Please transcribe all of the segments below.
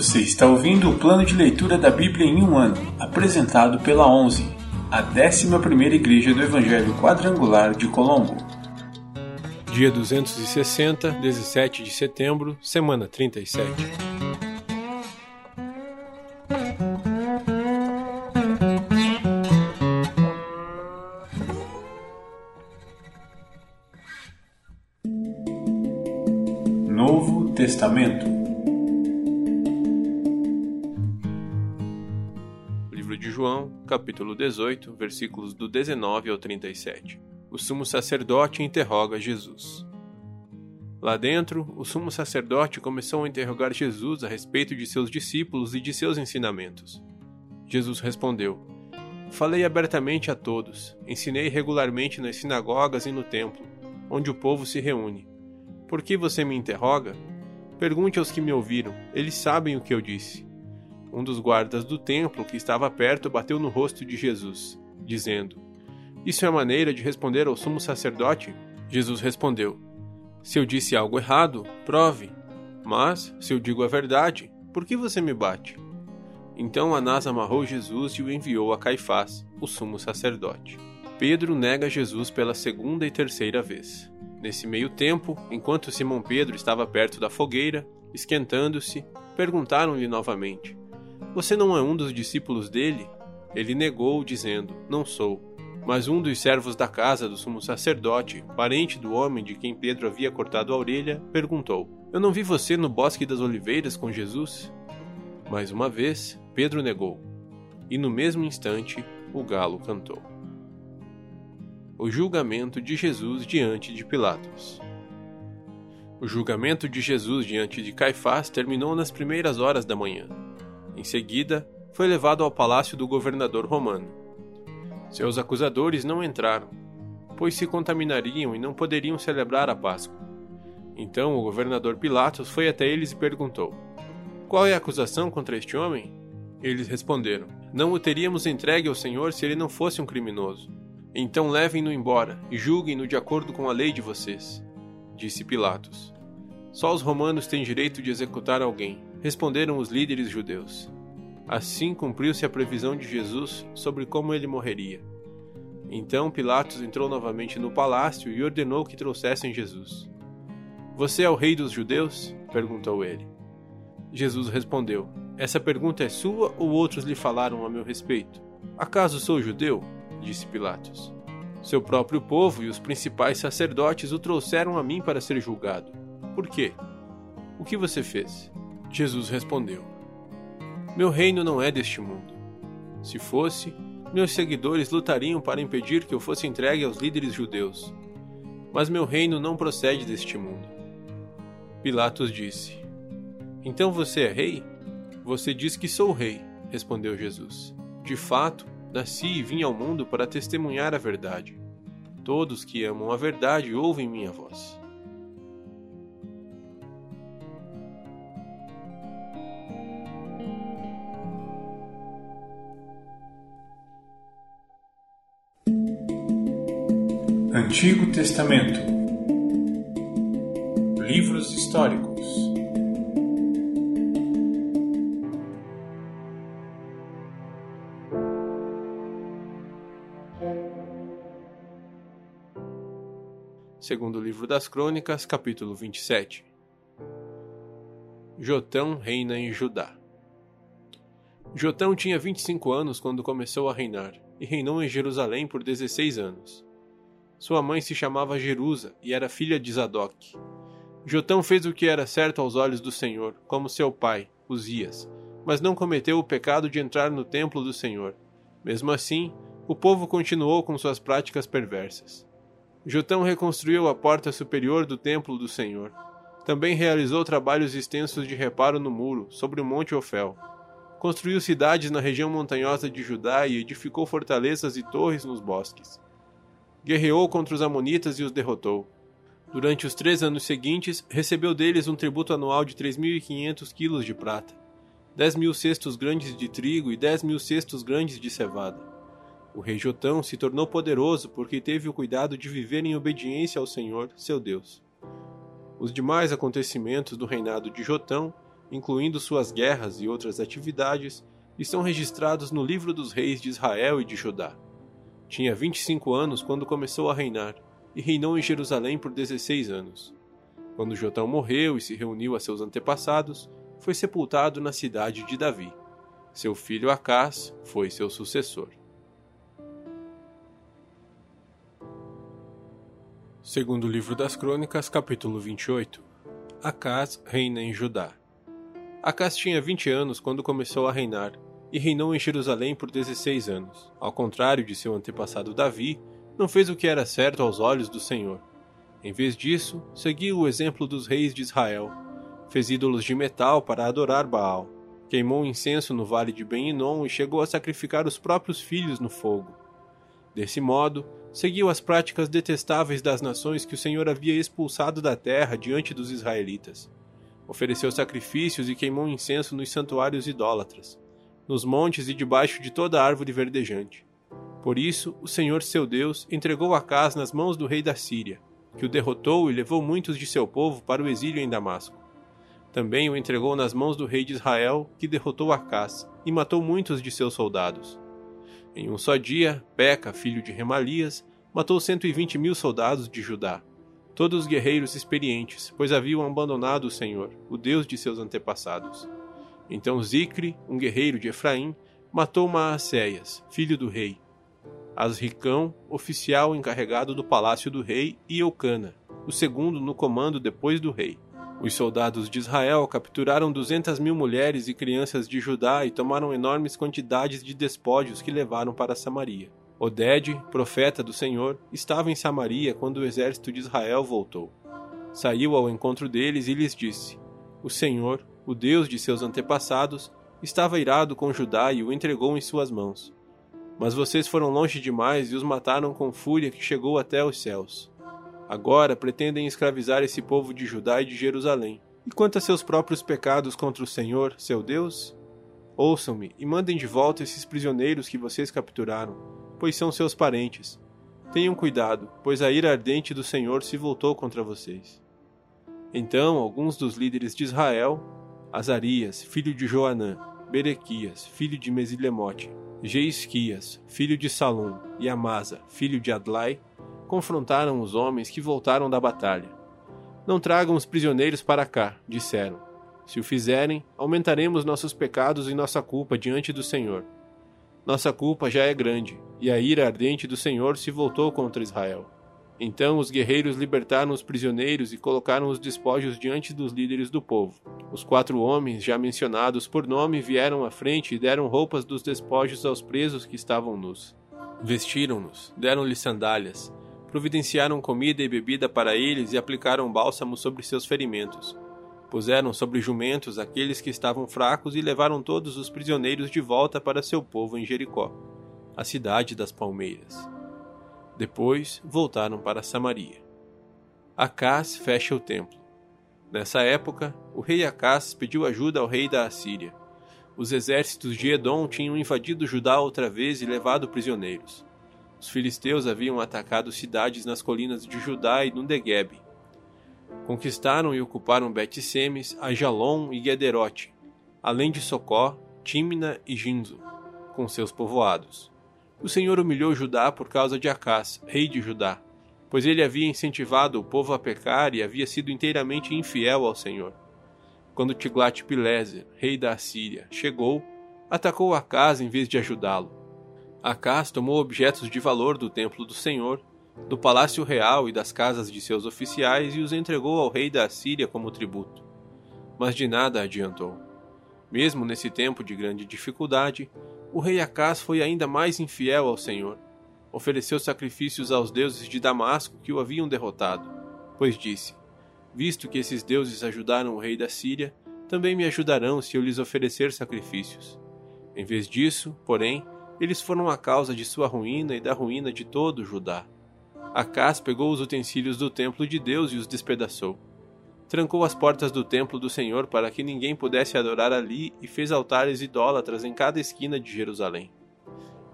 Você está ouvindo o plano de leitura da Bíblia em um ano, apresentado pela 11, a 11ª Igreja do Evangelho Quadrangular de Colombo. Dia 260, 17 de setembro, semana 37. Novo Testamento João, capítulo 18, versículos do 19 ao 37. O sumo sacerdote interroga Jesus. Lá dentro, o sumo sacerdote começou a interrogar Jesus a respeito de seus discípulos e de seus ensinamentos. Jesus respondeu: Falei abertamente a todos, ensinei regularmente nas sinagogas e no templo, onde o povo se reúne. Por que você me interroga? Pergunte aos que me ouviram, eles sabem o que eu disse. Um dos guardas do templo que estava perto bateu no rosto de Jesus, dizendo: Isso é maneira de responder ao sumo sacerdote? Jesus respondeu: Se eu disse algo errado, prove. Mas, se eu digo a verdade, por que você me bate? Então Anás amarrou Jesus e o enviou a Caifás, o sumo sacerdote. Pedro nega Jesus pela segunda e terceira vez. Nesse meio tempo, enquanto Simão Pedro estava perto da fogueira, esquentando-se, perguntaram-lhe novamente: Você não é um dos discípulos dele? Ele negou, dizendo: Não sou. Mas um dos servos da casa do sumo sacerdote, parente do homem de quem Pedro havia cortado a orelha, perguntou: Eu não vi você no bosque das oliveiras com Jesus? Mais uma vez, Pedro negou. E no mesmo instante, o galo cantou o julgamento de Jesus diante de Pilatos. O julgamento de Jesus diante de Caifás terminou nas primeiras horas da manhã. Em seguida, foi levado ao palácio do governador romano. Seus acusadores não entraram, pois se contaminariam e não poderiam celebrar a Páscoa. Então o governador Pilatos foi até eles e perguntou: Qual é a acusação contra este homem? Eles responderam: Não o teríamos entregue ao Senhor se ele não fosse um criminoso. Então levem-no embora e julguem-no de acordo com a lei de vocês, disse Pilatos. Só os romanos têm direito de executar alguém, responderam os líderes judeus. Assim cumpriu-se a previsão de Jesus sobre como ele morreria. Então Pilatos entrou novamente no palácio e ordenou que trouxessem Jesus. Você é o rei dos judeus? perguntou ele. Jesus respondeu: Essa pergunta é sua ou outros lhe falaram a meu respeito? Acaso sou judeu? disse Pilatos. Seu próprio povo e os principais sacerdotes o trouxeram a mim para ser julgado. Por quê? O que você fez? Jesus respondeu: Meu reino não é deste mundo. Se fosse, meus seguidores lutariam para impedir que eu fosse entregue aos líderes judeus. Mas meu reino não procede deste mundo. Pilatos disse: Então você é rei? Você diz que sou rei, respondeu Jesus. De fato, Nasci e vim ao mundo para testemunhar a verdade. Todos que amam a verdade ouvem minha voz. Antigo Testamento Livros históricos Segundo livro das Crônicas, capítulo 27. Jotão reina em Judá. Jotão tinha 25 anos quando começou a reinar, e reinou em Jerusalém por 16 anos. Sua mãe se chamava Jerusa e era filha de Zadok. Jotão fez o que era certo aos olhos do Senhor, como seu pai, Uzias, mas não cometeu o pecado de entrar no templo do Senhor. Mesmo assim, o povo continuou com suas práticas perversas. Jotão reconstruiu a porta superior do templo do Senhor. Também realizou trabalhos extensos de reparo no muro, sobre o Monte Ofel. Construiu cidades na região montanhosa de Judá e edificou fortalezas e torres nos bosques. Guerreou contra os Amonitas e os derrotou. Durante os três anos seguintes, recebeu deles um tributo anual de 3.500 quilos de prata, 10 mil cestos grandes de trigo e 10 mil cestos grandes de cevada. O rei Jotão se tornou poderoso porque teve o cuidado de viver em obediência ao Senhor, seu Deus. Os demais acontecimentos do reinado de Jotão, incluindo suas guerras e outras atividades, estão registrados no livro dos reis de Israel e de Judá. Tinha 25 anos quando começou a reinar, e reinou em Jerusalém por 16 anos. Quando Jotão morreu e se reuniu a seus antepassados, foi sepultado na cidade de Davi. Seu filho Acás foi seu sucessor. Segundo livro das Crônicas, capítulo 28. Acás reina em Judá. Acás tinha 20 anos quando começou a reinar, e reinou em Jerusalém por 16 anos. Ao contrário de seu antepassado Davi, não fez o que era certo aos olhos do Senhor. Em vez disso, seguiu o exemplo dos reis de Israel. Fez ídolos de metal para adorar Baal. Queimou incenso no vale de Ben-Inom e chegou a sacrificar os próprios filhos no fogo. Desse modo, seguiu as práticas detestáveis das nações que o Senhor havia expulsado da terra diante dos israelitas. Ofereceu sacrifícios e queimou incenso nos santuários idólatras, nos montes e debaixo de toda árvore verdejante. Por isso, o Senhor seu Deus entregou Acás nas mãos do rei da Síria, que o derrotou e levou muitos de seu povo para o exílio em Damasco. Também o entregou nas mãos do rei de Israel, que derrotou Acás e matou muitos de seus soldados. Em um só dia, Peca, filho de Remalias, matou 120 mil soldados de Judá, todos guerreiros experientes, pois haviam abandonado o Senhor, o Deus de seus antepassados. Então Zicre, um guerreiro de Efraim, matou Maacéias, filho do rei, Asricão, oficial encarregado do palácio do rei, e Eucana, o segundo no comando depois do rei. Os soldados de Israel capturaram duzentas mil mulheres e crianças de Judá e tomaram enormes quantidades de despojos que levaram para Samaria. Oded, profeta do Senhor, estava em Samaria quando o exército de Israel voltou. Saiu ao encontro deles e lhes disse: O Senhor, o Deus de seus antepassados, estava irado com Judá e o entregou em suas mãos. Mas vocês foram longe demais e os mataram com fúria que chegou até os céus. Agora pretendem escravizar esse povo de Judá e de Jerusalém. E quanto a seus próprios pecados contra o Senhor, seu Deus? Ouçam-me e mandem de volta esses prisioneiros que vocês capturaram, pois são seus parentes. Tenham cuidado, pois a ira ardente do Senhor se voltou contra vocês. Então alguns dos líderes de Israel, Azarias, filho de Joanã, Berequias, filho de Mesilemote, Jeisquias, filho de Salom, e Amasa, filho de Adlai, confrontaram os homens que voltaram da batalha. Não tragam os prisioneiros para cá, disseram. Se o fizerem, aumentaremos nossos pecados e nossa culpa diante do Senhor. Nossa culpa já é grande, e a ira ardente do Senhor se voltou contra Israel. Então os guerreiros libertaram os prisioneiros e colocaram os despojos diante dos líderes do povo. Os quatro homens, já mencionados por nome, vieram à frente e deram roupas dos despojos aos presos que estavam nus. Vestiram-nos, deram-lhes sandálias, providenciaram comida e bebida para eles e aplicaram bálsamo sobre seus ferimentos. Puseram sobre jumentos aqueles que estavam fracos e levaram todos os prisioneiros de volta para seu povo em Jericó, a cidade das palmeiras. Depois voltaram para Samaria. Acás fecha o templo. Nessa época, o rei Acás pediu ajuda ao rei da Assíria. Os exércitos de Edom tinham invadido Judá outra vez e levado prisioneiros. Os filisteus haviam atacado cidades nas colinas de Judá e no Negueb. Conquistaram e ocuparam Bet-Semes, Ajalon e Gederote, além de Socó, Tímina e Ginzo, com seus povoados. O Senhor humilhou Judá por causa de Acás, rei de Judá, pois ele havia incentivado o povo a pecar e havia sido inteiramente infiel ao Senhor. Quando Tiglat-Pileser, rei da Assíria, chegou, atacou Acás em vez de ajudá-lo. Acás tomou objetos de valor do templo do Senhor, do palácio real e das casas de seus oficiais e os entregou ao rei da Assíria como tributo. Mas de nada adiantou. Mesmo nesse tempo de grande dificuldade, o rei Acás foi ainda mais infiel ao Senhor. Ofereceu sacrifícios aos deuses de Damasco que o haviam derrotado, pois disse: Visto que esses deuses ajudaram o rei da Síria, também me ajudarão se eu lhes oferecer sacrifícios. Em vez disso, porém, eles foram a causa de sua ruína e da ruína de todo Judá. Acás pegou os utensílios do templo de Deus e os despedaçou. Trancou as portas do templo do Senhor para que ninguém pudesse adorar ali e fez altares idólatras em cada esquina de Jerusalém.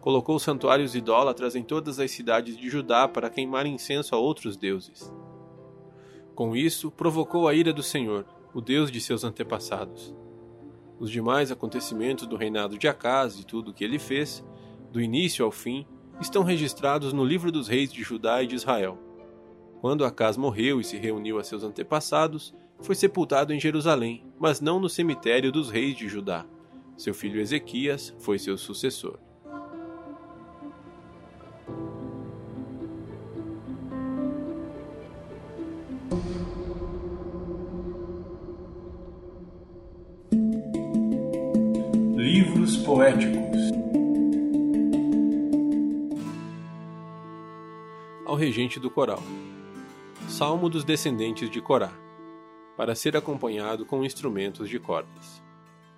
Colocou santuários idólatras em todas as cidades de Judá para queimar incenso a outros deuses. Com isso, provocou a ira do Senhor, o Deus de seus antepassados. Os demais acontecimentos do reinado de Acaz e tudo o que ele fez, do início ao fim, estão registrados no livro dos reis de Judá e de Israel. Quando Acaz morreu e se reuniu a seus antepassados, foi sepultado em Jerusalém, mas não no cemitério dos reis de Judá. Seu filho Ezequias foi seu sucessor. Livros poéticos Ao regente do coral. Salmo dos descendentes de Corá para ser acompanhado com instrumentos de cordas.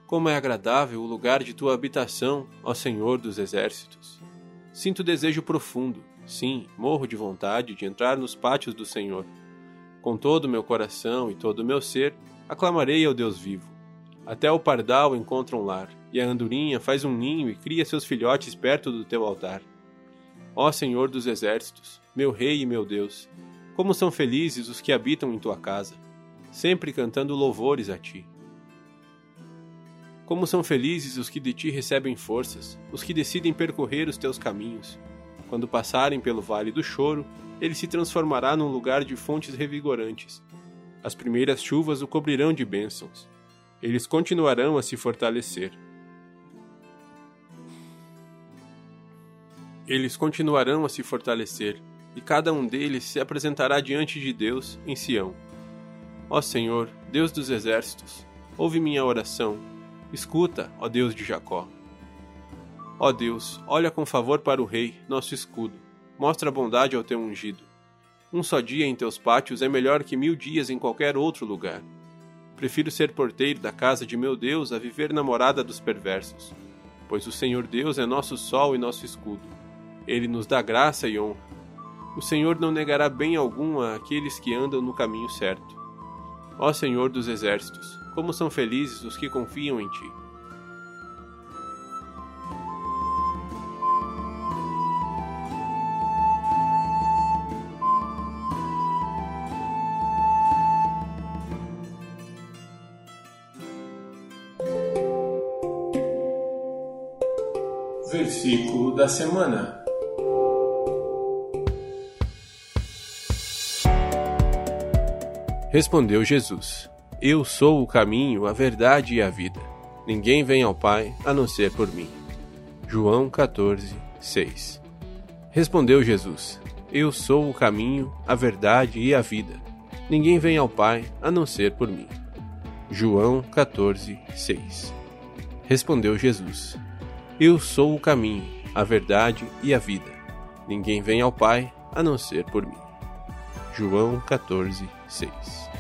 Como é agradável o lugar de tua habitação, ó Senhor dos exércitos! Sinto desejo profundo, sim, morro de vontade de entrar nos pátios do Senhor. Com todo o meu coração e todo o meu ser, aclamarei ao Deus vivo. Até o pardal encontra um lar, e a andorinha faz um ninho e cria seus filhotes perto do teu altar. Ó Senhor dos exércitos, meu Rei e meu Deus, como são felizes os que habitam em tua casa! sempre cantando louvores a ti. Como são felizes os que de ti recebem forças, os que decidem percorrer os teus caminhos. Quando passarem pelo vale do choro, ele se transformará num lugar de fontes revigorantes. As primeiras chuvas o cobrirão de bênçãos. Eles continuarão a se fortalecer. Eles continuarão a se fortalecer, e cada um deles se apresentará diante de Deus em Sião. Ó Senhor, Deus dos exércitos, ouve minha oração. Escuta, ó Deus de Jacó. Ó Deus, olha com favor para o Rei, nosso escudo. Mostra bondade ao teu ungido. Um só dia em teus pátios é melhor que mil dias em qualquer outro lugar. Prefiro ser porteiro da casa de meu Deus a viver na morada dos perversos. Pois o Senhor Deus é nosso sol e nosso escudo. Ele nos dá graça e honra. O Senhor não negará bem algum àqueles que andam no caminho certo. Ó Senhor dos exércitos, como são felizes os que confiam em ti. Versículo da semana. Respondeu Jesus: Eu sou o caminho, a verdade e a vida. Ninguém vem ao Pai a não ser por mim. João 14, 6 Respondeu Jesus: Eu sou o caminho, a verdade e a vida. Ninguém vem ao Pai a não ser por mim. João 14, 6 Respondeu Jesus: Eu sou o caminho, a verdade e a vida. Ninguém vem ao Pai a não ser por mim. João 14, 6